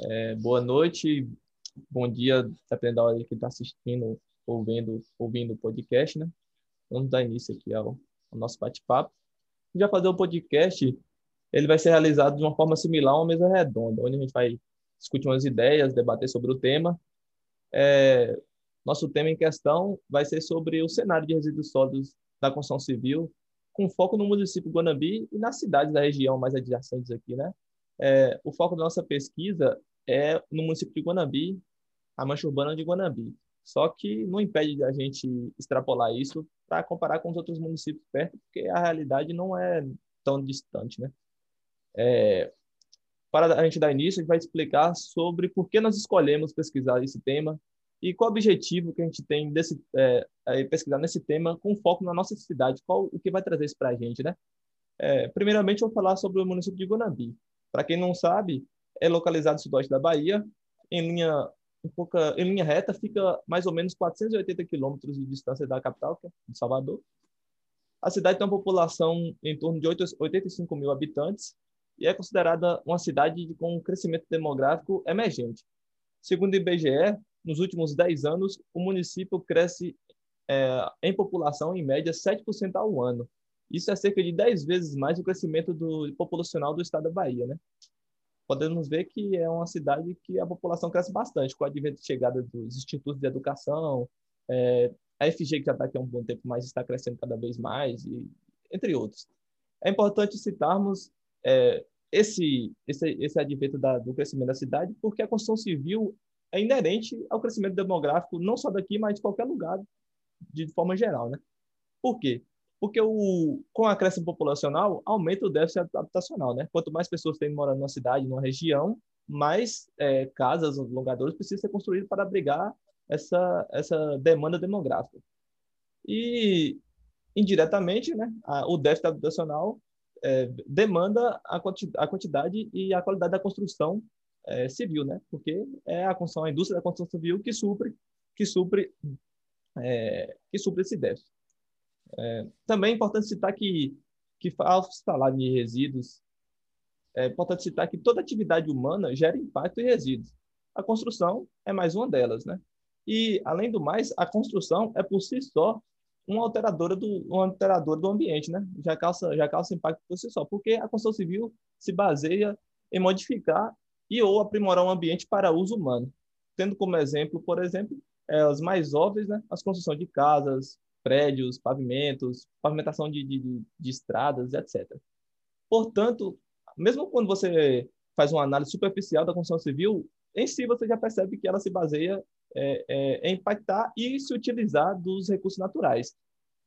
É, boa noite, bom dia, dependendo da hora que está assistindo, ouvindo, ouvindo o podcast, né? Vamos dar início aqui ao, ao nosso bate-papo. Já fazer o podcast, ele vai ser realizado de uma forma similar a uma mesa redonda, onde a gente vai discutir umas ideias, debater sobre o tema. É, nosso tema em questão vai ser sobre o cenário de resíduos sólidos da construção civil, com foco no município Guanambi e nas cidades da região mais adjacentes aqui, né? É, o foco da nossa pesquisa é no município de Guanambi, a mancha urbana de Guanambi. Só que não impede a gente extrapolar isso para comparar com os outros municípios perto, porque a realidade não é tão distante, né? É, para a gente dar início, a gente vai explicar sobre por que nós escolhemos pesquisar esse tema e qual o objetivo que a gente tem desse é, é, pesquisar nesse tema com foco na nossa cidade, qual o que vai trazer isso para a gente, né? É, primeiramente, eu vou falar sobre o município de Guanambi. Para quem não sabe, é localizado no sudoeste da Bahia, em linha, em, pouca, em linha reta, fica mais ou menos 480 quilômetros de distância da capital, que é Salvador. A cidade tem uma população em torno de 85 mil habitantes e é considerada uma cidade com um crescimento demográfico emergente. Segundo o IBGE, nos últimos 10 anos, o município cresce é, em população, em média, 7% ao ano. Isso é cerca de 10 vezes mais o crescimento do, populacional do estado da Bahia. Né? Podemos ver que é uma cidade que a população cresce bastante, com a advento chegada dos institutos de educação, é, a FG, que já está aqui há um bom tempo, mas está crescendo cada vez mais, e, entre outros. É importante citarmos é, esse, esse, esse advento da, do crescimento da cidade, porque a construção civil é inerente ao crescimento demográfico, não só daqui, mas de qualquer lugar, de forma geral, né? Por quê? Porque o, com a crescimento populacional, aumenta o déficit habitacional, né? Quanto mais pessoas têm morando numa cidade, numa região, mais é, casas, alongadores precisam ser construídos para abrigar essa, essa demanda demográfica. E, indiretamente, né, a, o déficit habitacional é, demanda a, quanti, a quantidade e a qualidade da construção é, civil, né? Porque é a construção, a indústria da construção civil que supre, que supre, é, que supre esse déficit. É, também é importante citar que, que ao falar de resíduos, é importante citar que toda atividade humana gera impacto em resíduos. A construção é mais uma delas, né? E, além do mais, a construção é por si só uma alteradora do, uma alteradora do ambiente, né? Já causa, já causa impacto por si só, porque a construção civil se baseia em modificar e ou aprimorar um ambiente para uso humano, tendo como exemplo, por exemplo, é, as mais óbvias, né, as construção de casas, prédios, pavimentos, pavimentação de, de, de estradas, etc. Portanto, mesmo quando você faz uma análise superficial da construção civil, em si você já percebe que ela se baseia é, é, em impactar e se utilizar dos recursos naturais.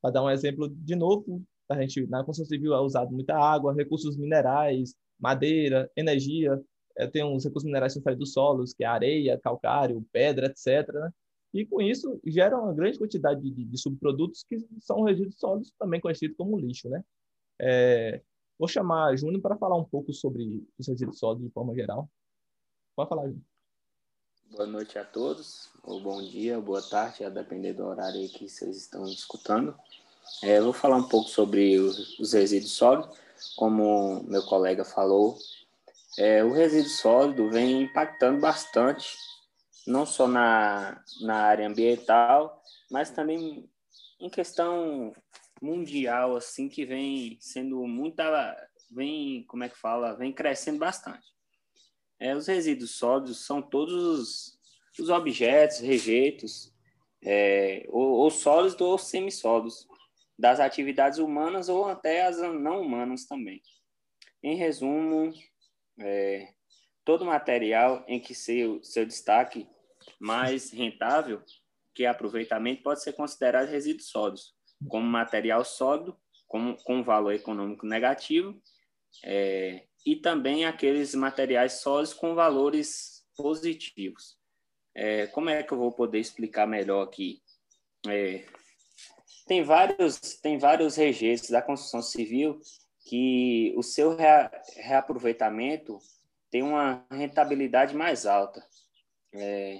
Para dar um exemplo de novo, a gente na construção civil é usado muita água, recursos minerais, madeira, energia, é, tem uns recursos minerais que saem dos solos, que é areia, calcário, pedra, etc. Né? E com isso gera uma grande quantidade de, de subprodutos que são resíduos sólidos, também conhecidos como lixo. Né? É, vou chamar a Júnior para falar um pouco sobre os resíduos sólidos de forma geral. Pode falar, Júnior. Boa noite a todos, ou bom dia, boa tarde, a depender do horário que vocês estão escutando. É, vou falar um pouco sobre os, os resíduos sólidos. Como meu colega falou, é, o resíduo sólido vem impactando bastante, não só na, na área ambiental, mas também em questão mundial, assim, que vem sendo muita, vem, como é que fala, vem crescendo bastante. É, os resíduos sólidos são todos os, os objetos, rejeitos, é, ou, ou sólidos ou semissólidos, das atividades humanas ou até as não humanas também. Em resumo, é, todo material em que seu, seu destaque mais rentável, que é aproveitamento, pode ser considerado resíduos sólidos, como material sólido, com, com valor econômico negativo, é, e também aqueles materiais sólidos com valores positivos. É, como é que eu vou poder explicar melhor aqui? É, tem vários tem vários registros da construção civil que o seu reaproveitamento tem uma rentabilidade mais alta. É,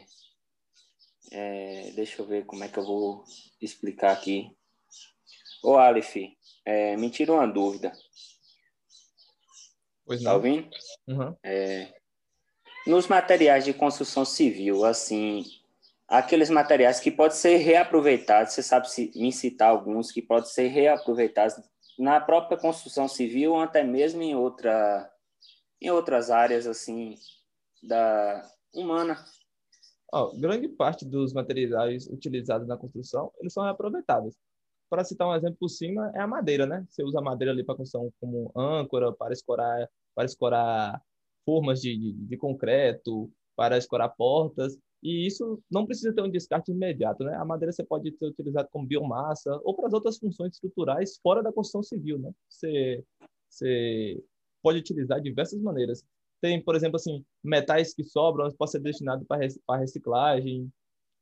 é, deixa eu ver como é que eu vou explicar aqui. Ô, Aleph, é, me tira uma dúvida. Pois tá não. ouvindo? Uhum. É, Nos materiais de construção civil, assim, aqueles materiais que podem ser reaproveitados, você sabe se, me citar alguns que podem ser reaproveitados na própria construção civil ou até mesmo em, outra, em outras áreas, assim, da humana? Oh, grande parte dos materiais utilizados na construção, eles são reaproveitáveis. Para citar um exemplo por cima, é a madeira, né? Você usa a madeira ali para construção como âncora, para escorar, para escorar formas de, de, de concreto, para escorar portas. E isso não precisa ter um descarte imediato, né? A madeira você pode ser utilizada como biomassa ou para as outras funções estruturais fora da construção civil, né? Você, você pode utilizar de diversas maneiras. Tem, por exemplo, assim, metais que sobram, pode ser destinado para reciclagem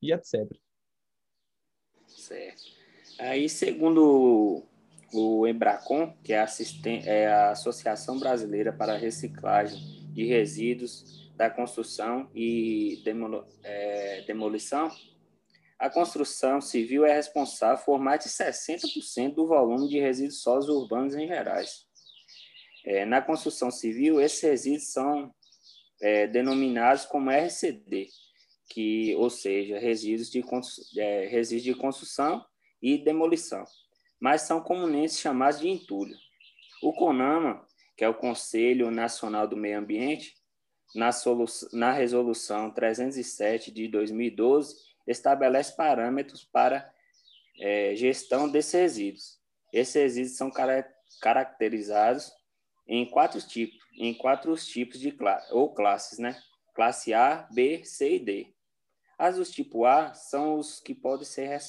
e etc. Certo. Aí, segundo o Embracon, que é a, é a Associação Brasileira para a Reciclagem de Resíduos da construção e é, demolição, a construção civil é responsável por mais de 60% do volume de resíduos sólidos urbanos em gerais. É, na construção civil, esses resíduos são é, denominados como RCD, que, ou seja, resíduos de, é, resíduos de construção e demolição, mas são comumente chamados de entulho. O CONAMA, que é o Conselho Nacional do Meio Ambiente, na, na Resolução 307 de 2012, estabelece parâmetros para é, gestão desses resíduos. Esses resíduos são caracterizados em quatro tipos, em quatro tipos de classe, ou classes, né? Classe A, B, C e D. As do tipo A são os que podem ser re,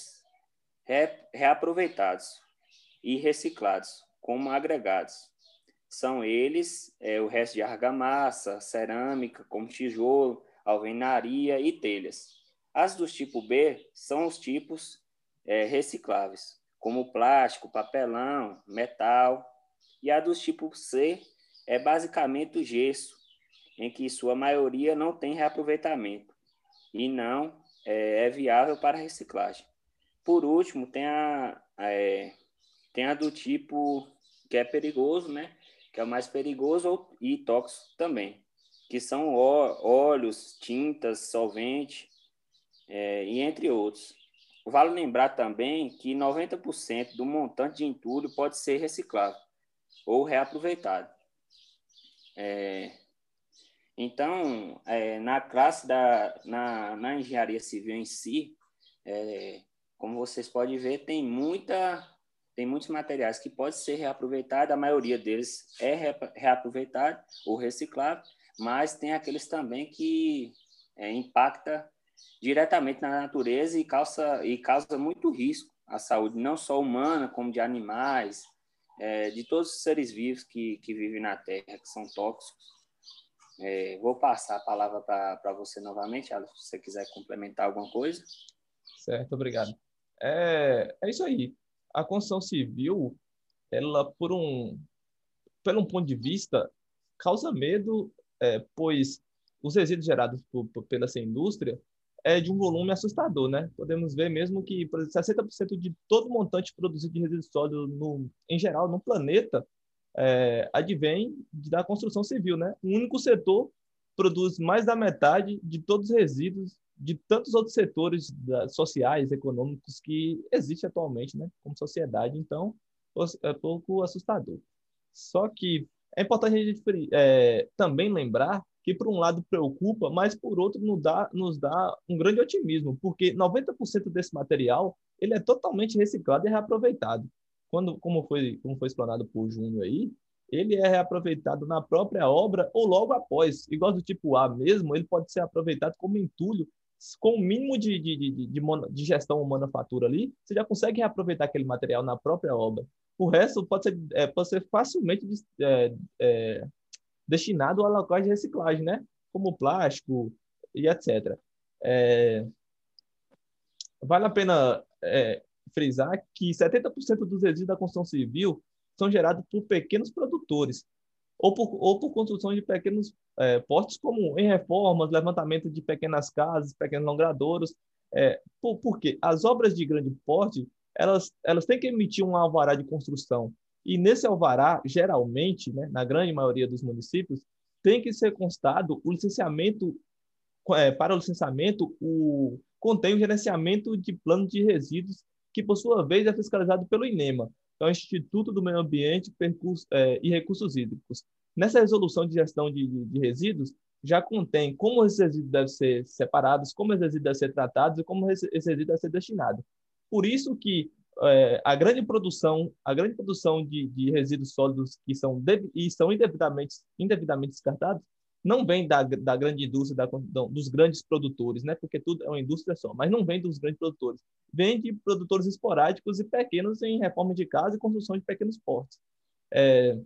re, reaproveitados e reciclados como agregados. São eles é, o resto de argamassa, cerâmica, como tijolo, alvenaria e telhas. As do tipo B são os tipos é, recicláveis, como plástico, papelão, metal. E a do tipo C é basicamente o gesso, em que sua maioria não tem reaproveitamento e não é, é viável para reciclagem. Por último, tem a, é, tem a do tipo que é perigoso, né? que é o mais perigoso e tóxico também, que são óleos, tintas, solvente, é, e entre outros. Vale lembrar também que 90% do montante de entulho pode ser reciclado ou reaproveitado. É, então, é, na classe da na, na engenharia civil em si, é, como vocês podem ver, tem muita tem muitos materiais que podem ser reaproveitados, a maioria deles é reaproveitado ou reciclado, mas tem aqueles também que é, impacta diretamente na natureza e causa, e causa muito risco à saúde, não só humana, como de animais, é, de todos os seres vivos que, que vivem na Terra, que são tóxicos. É, vou passar a palavra para você novamente, se você quiser complementar alguma coisa. Certo, obrigado. É, é isso aí a construção civil, ela por um, pelo um ponto de vista, causa medo, é, pois os resíduos gerados por, por, pela essa indústria é de um volume assustador, né? Podemos ver mesmo que, por exemplo, 60% de todo o montante produzido de resíduos sólidos no, em geral no planeta é, advém da construção civil, né? O único setor produz mais da metade de todos os resíduos de tantos outros setores da, sociais, econômicos que existem atualmente, né, como sociedade. Então, é pouco assustador. Só que é importante a gente é, também lembrar que, por um lado, preocupa, mas, por outro, nos dá, nos dá um grande otimismo, porque 90% desse material ele é totalmente reciclado e reaproveitado. Quando, como foi, como foi explanado por Júnior aí, ele é reaproveitado na própria obra ou logo após. Igual do tipo A mesmo, ele pode ser aproveitado como entulho com o mínimo de, de, de, de, de gestão ou manufatura ali, você já consegue reaproveitar aquele material na própria obra. O resto pode ser, é, pode ser facilmente é, é, destinado a locais de reciclagem, né? Como plástico e etc. É, vale a pena é, frisar que 70% dos resíduos da construção civil são gerados por pequenos produtores, ou por, ou por construção de pequenos é, como em reformas, levantamento de pequenas casas, pequenos longradouros. É, por, porque as obras de grande porte, elas, elas têm que emitir um alvará de construção. E nesse alvará, geralmente, né, na grande maioria dos municípios, tem que ser constado o licenciamento, é, para o licenciamento, o, contém o gerenciamento de plano de resíduos, que por sua vez é fiscalizado pelo INEMA, que é o Instituto do Meio Ambiente Percurso, é, e Recursos Hídricos. Nessa resolução de gestão de, de, de resíduos, já contém como esses resíduos devem ser separados, como esses resíduos devem ser tratados e como esse resíduo deve ser destinado. Por isso que é, a grande produção, a grande produção de, de resíduos sólidos que são e são indevidamente, indevidamente descartados não vem da, da grande indústria, da, dos grandes produtores, né? Porque tudo é uma indústria só, mas não vem dos grandes produtores. Vem de produtores esporádicos e pequenos em reforma de casa e construção de pequenos portos. É,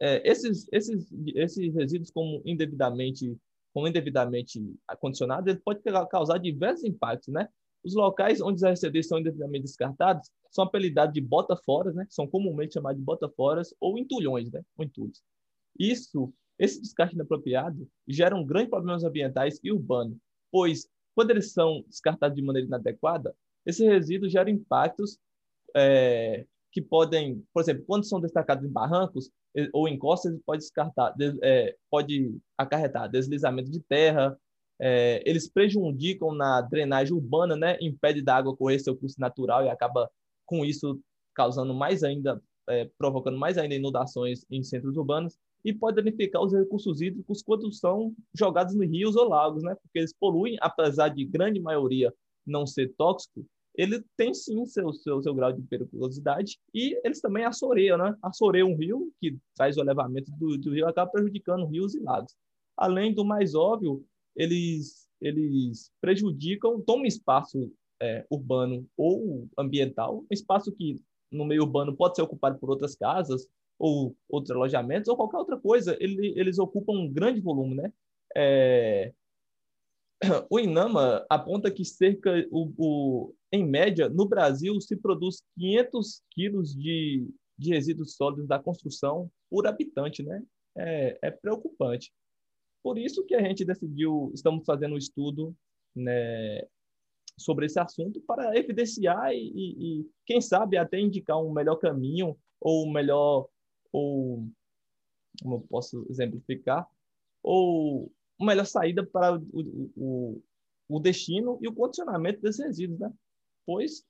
é, esses, esses, esses resíduos como indevidamente, como indevidamente acondicionados, ele pode causar diversos impactos, né? Os locais onde os RCDs são indevidamente descartados são apelidados de bota-foras, né? São comumente chamados de bota-foras ou entulhões, né? Ou entulhos. Isso, esse descarte inapropriado gera um grande problemas ambientais e urbanos, pois quando eles são descartados de maneira inadequada, esse resíduo gera impactos é, que podem, por exemplo, quando são destacados em barrancos ou em costas, pode descartar, é, pode acarretar deslizamento de terra, é, eles prejudicam na drenagem urbana, né? Impede da água correr seu curso natural e acaba com isso causando mais ainda, é, provocando mais ainda inundações em centros urbanos e pode danificar os recursos hídricos quando são jogados em rios ou lagos, né? Porque eles poluem, apesar de grande maioria não ser tóxico, ele tem sim seu, seu, seu grau de periculosidade e eles também assoreiam, né? Assoreiam um rio que traz o elevamento do, do rio, acaba prejudicando rios e lagos. Além do mais óbvio, eles, eles prejudicam, tomam espaço é, urbano ou ambiental, um espaço que no meio urbano pode ser ocupado por outras casas ou outros alojamentos ou qualquer outra coisa, ele, eles ocupam um grande volume, né? É... O INAMA aponta que cerca, o, o, em média, no Brasil se produz 500 quilos de, de resíduos sólidos da construção por habitante, né? É, é preocupante. Por isso que a gente decidiu, estamos fazendo um estudo né, sobre esse assunto para evidenciar e, e, e, quem sabe, até indicar um melhor caminho ou melhor, ou como eu posso exemplificar, ou uma melhor saída para o, o, o destino e o condicionamento desses resíduos, né? Pois,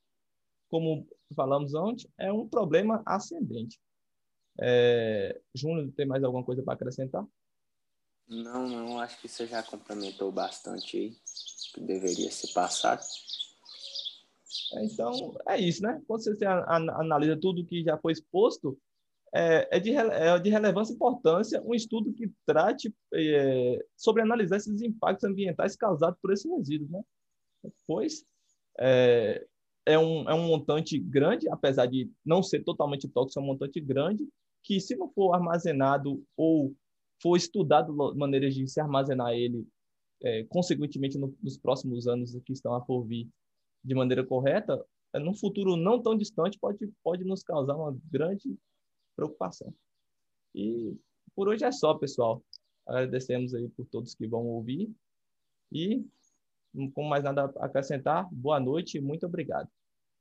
como falamos antes, é um problema ascendente. É, Júnior, tem mais alguma coisa para acrescentar? Não, não, acho que você já complementou bastante aí, que deveria ser passado. É, então, é isso, né? Quando você analisa tudo que já foi exposto, é, é, de, é de relevância e importância um estudo que trate é, sobre analisar esses impactos ambientais causados por esses resíduos, né? Pois é, é, um, é um montante grande, apesar de não ser totalmente tóxico, é um montante grande, que se não for armazenado ou for estudado maneiras de se armazenar ele, é, consequentemente, no, nos próximos anos que estão a por vir de maneira correta, é, num futuro não tão distante, pode, pode nos causar uma grande preocupação. E por hoje é só, pessoal. Agradecemos aí por todos que vão ouvir. E, com mais nada a acrescentar, boa noite e muito obrigado.